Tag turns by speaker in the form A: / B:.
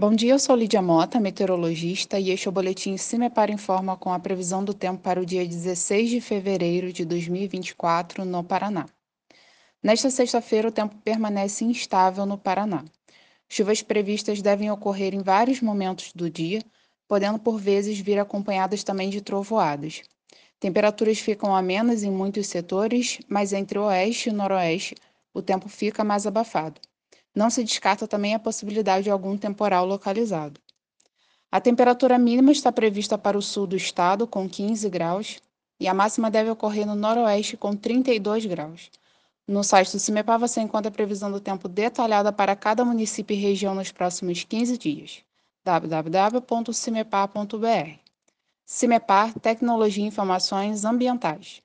A: Bom dia, eu sou Lídia Mota, meteorologista, e este é o boletim CIMEPAR Informa com a previsão do tempo para o dia 16 de fevereiro de 2024 no Paraná. Nesta sexta-feira, o tempo permanece instável no Paraná. Chuvas previstas devem ocorrer em vários momentos do dia, podendo por vezes vir acompanhadas também de trovoadas. Temperaturas ficam amenas em muitos setores, mas entre o oeste e o noroeste o tempo fica mais abafado. Não se descarta também a possibilidade de algum temporal localizado. A temperatura mínima está prevista para o sul do estado, com 15 graus, e a máxima deve ocorrer no noroeste, com 32 graus. No site do CIMEPAR você encontra a previsão do tempo detalhada para cada município e região nos próximos 15 dias. www.cimepar.br CIMEPAR Tecnologia e Informações Ambientais.